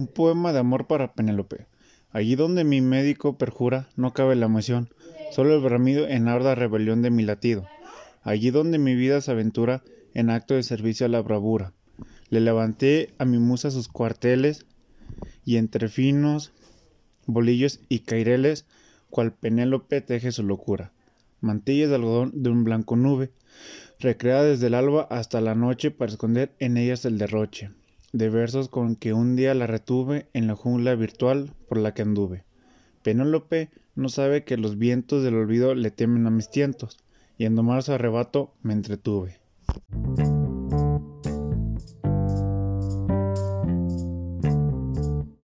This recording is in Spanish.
Un poema de amor para Penélope. Allí donde mi médico perjura, no cabe la emoción, solo el bramido en arda rebelión de mi latido. Allí donde mi vida se aventura, en acto de servicio a la bravura. Le levanté a mi musa sus cuarteles, y entre finos bolillos y caireles, cual Penélope teje su locura. Mantillas de algodón de un blanco nube, recreada desde el alba hasta la noche para esconder en ellas el derroche de versos con que un día la retuve en la jungla virtual por la que anduve. Penélope no sabe que los vientos del olvido le temen a mis tientos, y en domar su arrebato me entretuve.